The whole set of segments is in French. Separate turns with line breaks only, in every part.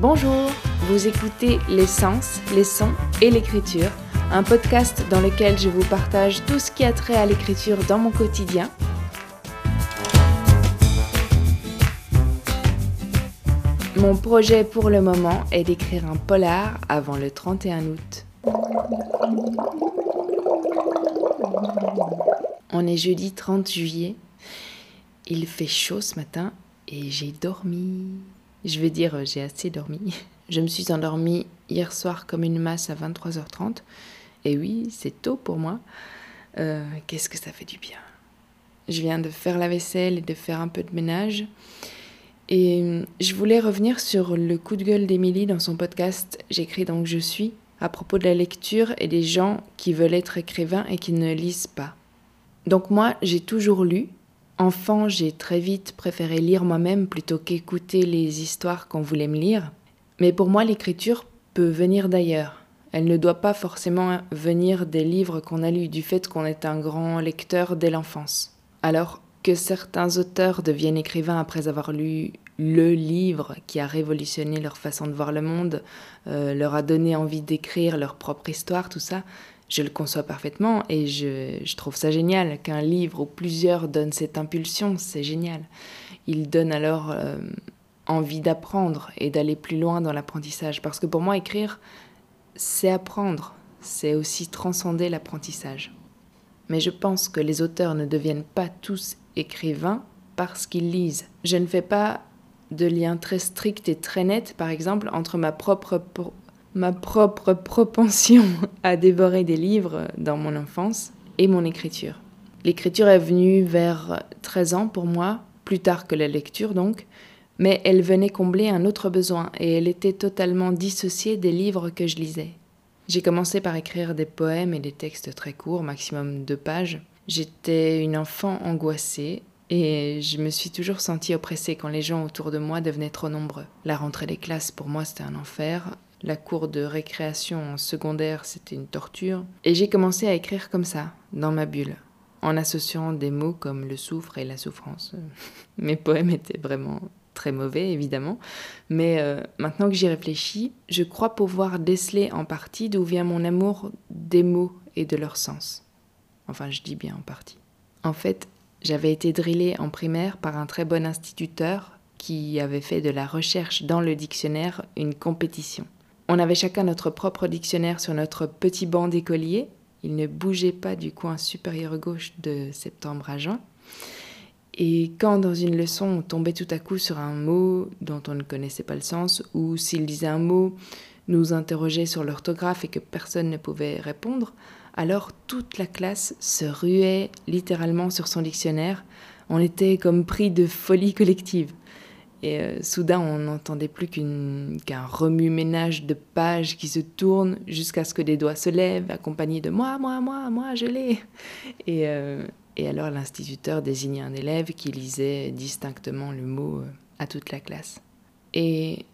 Bonjour, vous écoutez L'essence, les sons et l'écriture, un podcast dans lequel je vous partage tout ce qui a trait à l'écriture dans mon quotidien. Mon projet pour le moment est d'écrire un polar avant le 31 août. On est jeudi 30 juillet. Il fait chaud ce matin et j'ai dormi. Je veux dire, j'ai assez dormi. Je me suis endormie hier soir comme une masse à 23h30. Et oui, c'est tôt pour moi. Euh, qu'est-ce que ça fait du bien. Je viens de faire la vaisselle et de faire un peu de ménage. Et euh, je voulais revenir sur le coup de gueule d'Émilie dans son podcast J'écris donc je suis, à propos de la lecture et des gens qui veulent être écrivains et qui ne lisent pas. Donc moi, j'ai toujours lu, Enfant, j'ai très vite préféré lire moi-même plutôt qu'écouter les histoires qu'on voulait me lire. Mais pour moi, l'écriture peut venir d'ailleurs. Elle ne doit pas forcément venir des livres qu'on a lus, du fait qu'on est un grand lecteur dès l'enfance. Alors que certains auteurs deviennent écrivains après avoir lu le livre qui a révolutionné leur façon de voir le monde, euh, leur a donné envie d'écrire leur propre histoire, tout ça, je le conçois parfaitement et je, trouve ça génial qu'un livre ou plusieurs donnent cette impulsion, c'est génial. Il donne alors euh, envie d'apprendre et d'aller plus loin dans l'apprentissage. Parce que pour moi, écrire, c'est apprendre, c'est aussi transcender l'apprentissage. Mais je pense que les auteurs ne deviennent pas tous écrivains parce qu'ils lisent. Je ne fais pas de lien très strict et très net, par exemple, entre ma propre ma propre propension à dévorer des livres dans mon enfance et mon écriture. L'écriture est venue vers 13 ans pour moi, plus tard que la lecture donc, mais elle venait combler un autre besoin et elle était totalement dissociée des livres que je lisais. J'ai commencé par écrire des poèmes et des textes très courts, maximum deux pages. J'étais une enfant angoissée et je me suis toujours sentie oppressée quand les gens autour de moi devenaient trop nombreux. La rentrée des classes pour moi c'était un enfer. La cour de récréation secondaire, c'était une torture. Et j'ai commencé à écrire comme ça, dans ma bulle, en associant des mots comme le souffre et la souffrance. Mes poèmes étaient vraiment très mauvais, évidemment. Mais euh, maintenant que j'y réfléchis, je crois pouvoir déceler en partie d'où vient mon amour des mots et de leur sens. Enfin, je dis bien en partie. En fait, j'avais été drillée en primaire par un très bon instituteur qui avait fait de la recherche dans le dictionnaire une compétition. On avait chacun notre propre dictionnaire sur notre petit banc d'écolier. Il ne bougeait pas du coin supérieur gauche de septembre à juin. Et quand dans une leçon on tombait tout à coup sur un mot dont on ne connaissait pas le sens, ou s'il disait un mot, nous interrogeait sur l'orthographe et que personne ne pouvait répondre, alors toute la classe se ruait littéralement sur son dictionnaire. On était comme pris de folie collective. Et euh, soudain, on n'entendait plus qu'un remue-ménage de pages qui se tournent jusqu'à ce que des doigts se lèvent, accompagnés de moi, moi, moi, moi, je l'ai. Et, euh, et, alors l'instituteur désignait un élève qui lisait distinctement le mot euh, à toute la classe. Et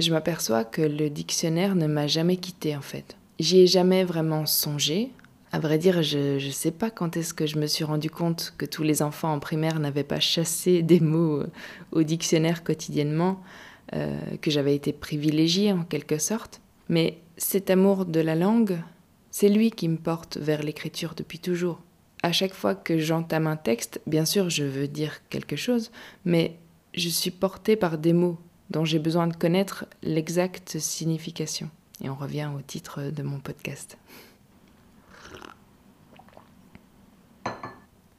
je m'aperçois que le dictionnaire ne m'a jamais quitté en fait. J'y ai jamais vraiment songé, à vrai dire, je ne sais pas quand est-ce que je me suis rendu compte que tous les enfants en primaire n'avaient pas chassé des mots euh, au dictionnaire quotidiennement, euh, que j'avais été privilégiée en quelque sorte. Mais cet amour de la langue, c'est lui qui me porte vers l'écriture depuis toujours. À chaque fois que j'entame un texte, bien sûr, je veux dire quelque chose, mais je suis portée par des mots dont j'ai besoin de connaître l'exacte signification. Et on revient au titre de mon podcast.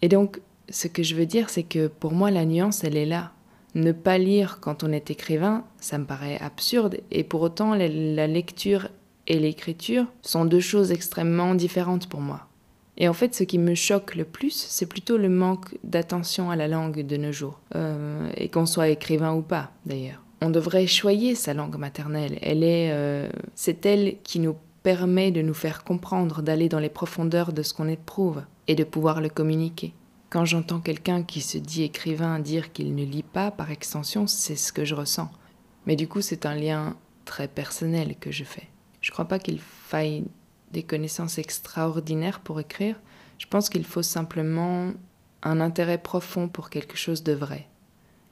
Et donc, ce que je veux dire, c'est que pour moi, la nuance, elle est là. Ne pas lire quand on est écrivain, ça me paraît absurde, et pour autant, la lecture et l'écriture sont deux choses extrêmement différentes pour moi. Et en fait, ce qui me choque le plus, c'est plutôt le manque d'attention à la langue de nos jours, euh, et qu'on soit écrivain ou pas, d'ailleurs. On devrait choyer sa langue maternelle. Elle est, euh, c'est elle qui nous permet de nous faire comprendre, d'aller dans les profondeurs de ce qu'on éprouve et de pouvoir le communiquer. Quand j'entends quelqu'un qui se dit écrivain dire qu'il ne lit pas, par extension, c'est ce que je ressens. Mais du coup, c'est un lien très personnel que je fais. Je crois pas qu'il faille des connaissances extraordinaires pour écrire. Je pense qu'il faut simplement un intérêt profond pour quelque chose de vrai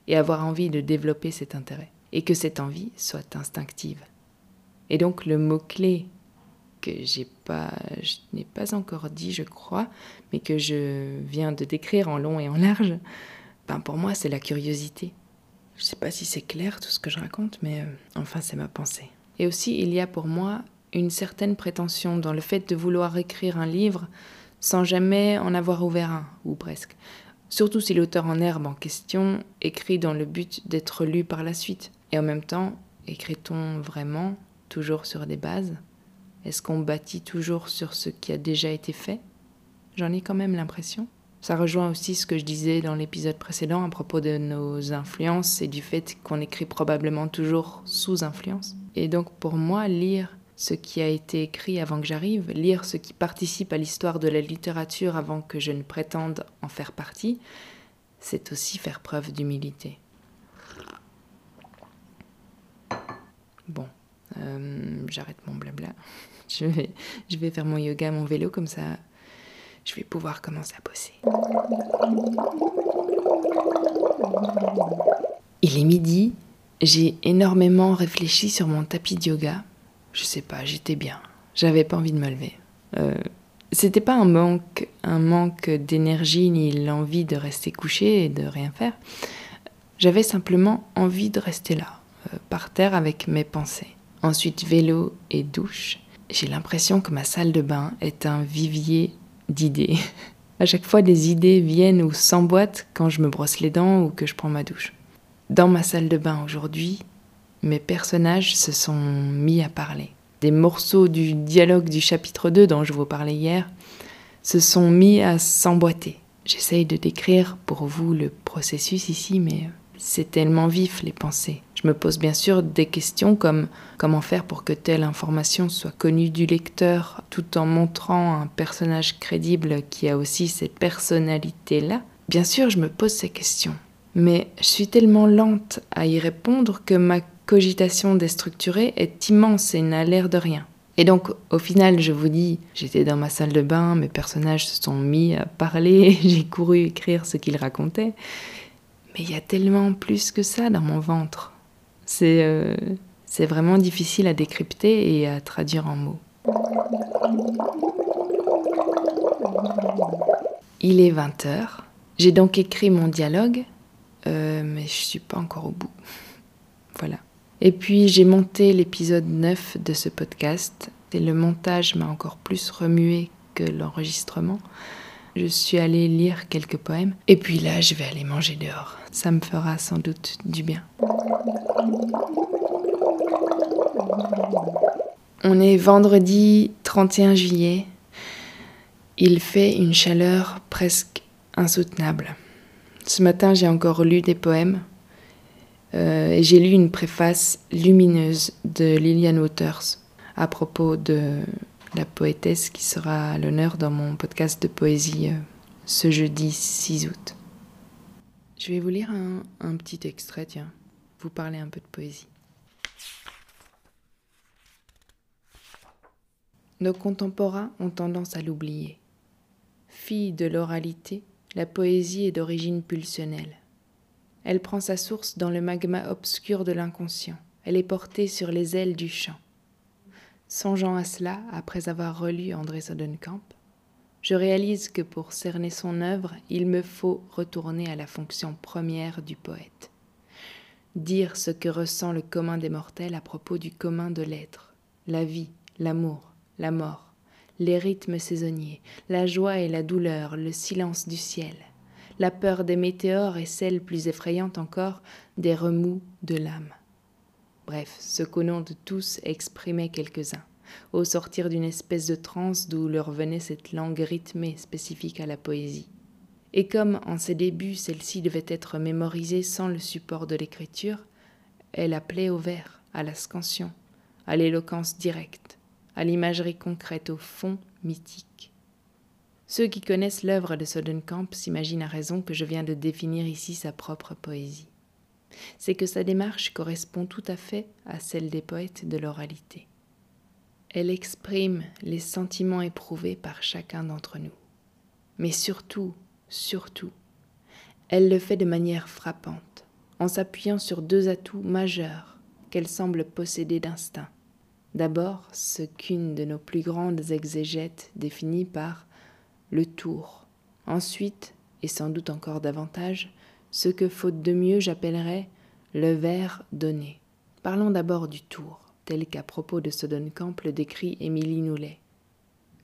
et avoir envie de développer cet intérêt. et que cette envie soit instinctive. Et donc le mot-clé que j'ai pas, je n'ai pas encore dit, je crois, mais que je viens de décrire en long et en large, ben pour moi, c'est la curiosité. Je sais pas si c'est clair tout ce que je raconte, mais euh, enfin, c'est ma pensée. Et aussi, il y a pour moi une certaine prétention dans le fait de vouloir écrire un livre sans jamais en avoir ouvert un, ou presque. Surtout si l'auteur en herbe en question écrit dans le but d'être lu par la suite. Et en même temps, écrit-on vraiment toujours sur des bases? Est-ce qu'on bâtit toujours sur ce qui a déjà été fait? J'en ai quand même l'impression. Ça rejoint aussi ce que je disais dans l'épisode précédent à propos de nos influences et du fait qu'on écrit probablement toujours sous influence. Et donc pour moi, lire ce qui a été écrit avant que j'arrive, lire ce qui participe à l'histoire de la littérature avant que je ne prétende en faire partie, c'est aussi faire preuve d'humilité. Bon, euh, j'arrête mon blabla. Je vais, faire mon yoga, mon vélo, comme ça je vais pouvoir commencer à bosser. Il est midi, j'ai énormément réfléchi sur mon tapis de yoga. Je sais pas, j'étais bien. J'avais pas envie de me lever. Euh, c'était pas un manque, un manque d'énergie ni l'envie de rester couché et de rien faire. J'avais simplement envie de rester là, euh, par terre avec mes pensées. Ensuite vélo et douche. J'ai l'impression que ma salle de bain est un vivier d'idées. À chaque fois, des idées viennent ou s'emboîtent quand je me brosse les dents ou que je prends ma douche. Dans ma salle de bain aujourd'hui, mes personnages se sont mis à parler. Des morceaux du dialogue du chapitre 2 dont je vous parlais hier se sont mis à s'emboîter. J'essaye de décrire pour vous le processus ici, mais c'est tellement vif les pensées. Je me pose bien sûr des questions comme comment faire pour que telle information soit connue du lecteur tout en montrant un personnage crédible qui a aussi cette personnalité-là. Bien sûr, je me pose ces questions. Mais je suis tellement lente à y répondre que ma cogitation déstructurée est immense et n'a l'air de rien. Et donc, au final, je vous dis, j'étais dans ma salle de bain, mes personnages se sont mis à parler, j'ai couru écrire ce qu'ils racontaient. Mais il y a tellement plus que ça dans mon ventre. C'est euh, vraiment difficile à décrypter et à traduire en mots. Il est 20h. J'ai donc écrit mon dialogue, euh, mais je suis pas encore au bout. voilà. Et puis j'ai monté l'épisode 9 de ce podcast et le montage m'a encore plus remué que l'enregistrement je suis allée lire quelques poèmes. Et puis là, je vais aller manger dehors. Ça me fera sans doute du bien. On est vendredi 31 juillet. Il fait une chaleur presque insoutenable. Ce matin, j'ai encore lu des poèmes. Euh, et j'ai lu une préface lumineuse de Lillian Waters à propos de la poétesse qui sera à l'honneur dans mon podcast de poésie euh, ce jeudi 6 août. Je vais vous lire un, petit extrait, tiens, vous parler un peu de poésie. Nos contemporains ont tendance à l'oublier. Fille de l'oralité, la poésie est d'origine pulsionnelle. Elle prend sa source dans le magma obscur de l'inconscient. Elle est portée sur les ailes du chant. Songeant à cela, après avoir relu André Sodenkamp, je réalise que pour cerner son œuvre, il me faut retourner à la fonction première du poète. Dire ce que ressent le commun des mortels à propos du commun de l'être, la vie, l'amour, la mort, les rythmes saisonniers, la joie et la douleur, le silence du ciel, la peur des météores et celle plus effrayante encore des remous de l'âme. Bref, ce qu'au nom de tous exprimaient quelques-uns, au sortir d'une espèce de transe d'où leur venait cette langue rythmée spécifique à la poésie. Et comme en ses débuts celle-ci devait être mémorisée sans le support de l'écriture, elle appelait au vers, à la scansion, à l'éloquence directe, à l'imagerie concrète au fond mythique. Ceux qui connaissent l'œuvre de Sodenkamp s'imaginent à raison que je viens de définir ici sa propre poésie c'est que sa démarche correspond tout à fait à celle des poètes de l'oralité. Elle exprime les sentiments éprouvés par chacun d'entre nous. Mais surtout, surtout, elle le fait de manière frappante, en s'appuyant sur deux atouts majeurs qu'elle semble posséder d'instinct. D'abord, ce qu'une de nos plus grandes exégètes définit par le tour. Ensuite, et sans doute encore davantage, ce que, faute de mieux, j'appellerais le vers donné. Parlons d'abord du tour, tel qu'à propos de Sodenkamp le décrit Émilie Noulet.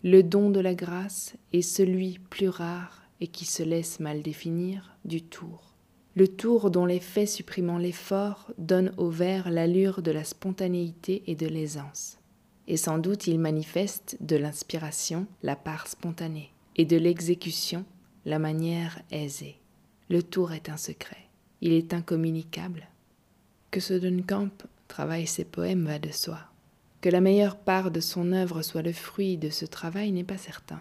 Le don de la grâce est celui plus rare et qui se laisse mal définir du tour. Le tour dont l'effet supprimant l'effort donne au vers l'allure de la spontanéité et de l'aisance. Et sans doute il manifeste de l'inspiration la part spontanée et de l'exécution la manière aisée. Le tour est un secret, il est incommunicable. Que ce Dunkamp travaille ses poèmes va de soi. Que la meilleure part de son œuvre soit le fruit de ce travail n'est pas certain.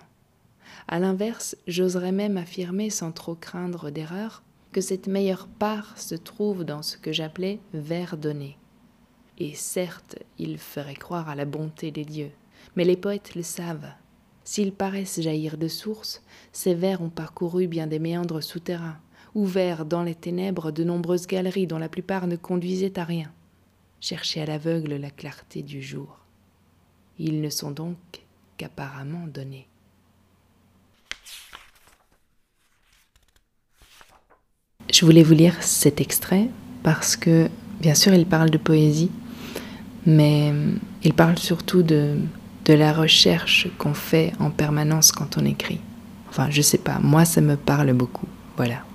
À l'inverse, j'oserais même affirmer sans trop craindre d'erreur que cette meilleure part se trouve dans ce que j'appelais vers donné. Et certes, il ferait croire à la bonté des dieux, mais les poètes le savent. S'ils paraissent jaillir de source, ces vers ont parcouru bien des méandres souterrains, ouverts dans les ténèbres de nombreuses galeries dont la plupart ne conduisaient à rien chercher à l'aveugle la clarté du jour. Ils ne sont donc qu'apparemment donnés. Je voulais vous lire cet extrait parce que, bien sûr, il parle de poésie, mais il parle surtout de, de la recherche qu'on fait en permanence quand on écrit. Enfin, je sais pas, moi ça me parle beaucoup. Voilà.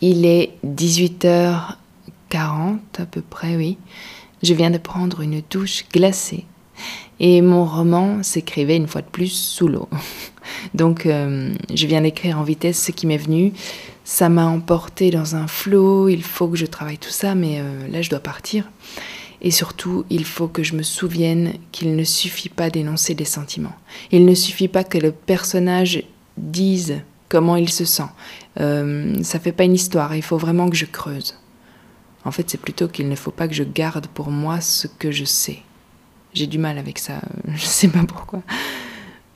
Il est 18h40 à peu près, oui. Je viens de prendre une douche glacée. Et mon roman s'écrivait une fois de plus sous l'eau. Donc euh, je viens d'écrire en vitesse ce qui m'est venu. Ça m'a emporté dans un flot, il faut que je travaille tout ça, mais euh, là je dois partir. Et surtout, il faut que je me souvienne qu'il ne suffit pas d'énoncer des sentiments. Il ne suffit pas que le personnage dise comment il se sent. Euh, ça fait pas une histoire, il faut vraiment que je creuse. En fait, c'est plutôt qu'il ne faut pas que je garde pour moi ce que je sais. J'ai du mal avec ça, je sais pas pourquoi.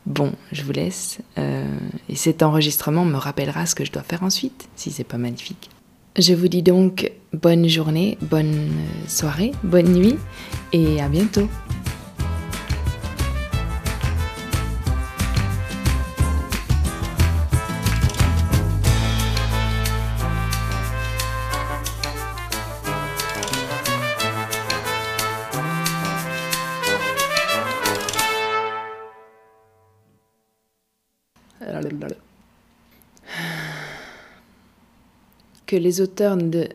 Bon, je vous laisse. Euh, et cet enregistrement me rappellera ce que je dois faire ensuite, si c'est pas magnifique. Je vous dis donc bonne journée, bonne soirée, bonne nuit et à bientôt. Que les auteurs de...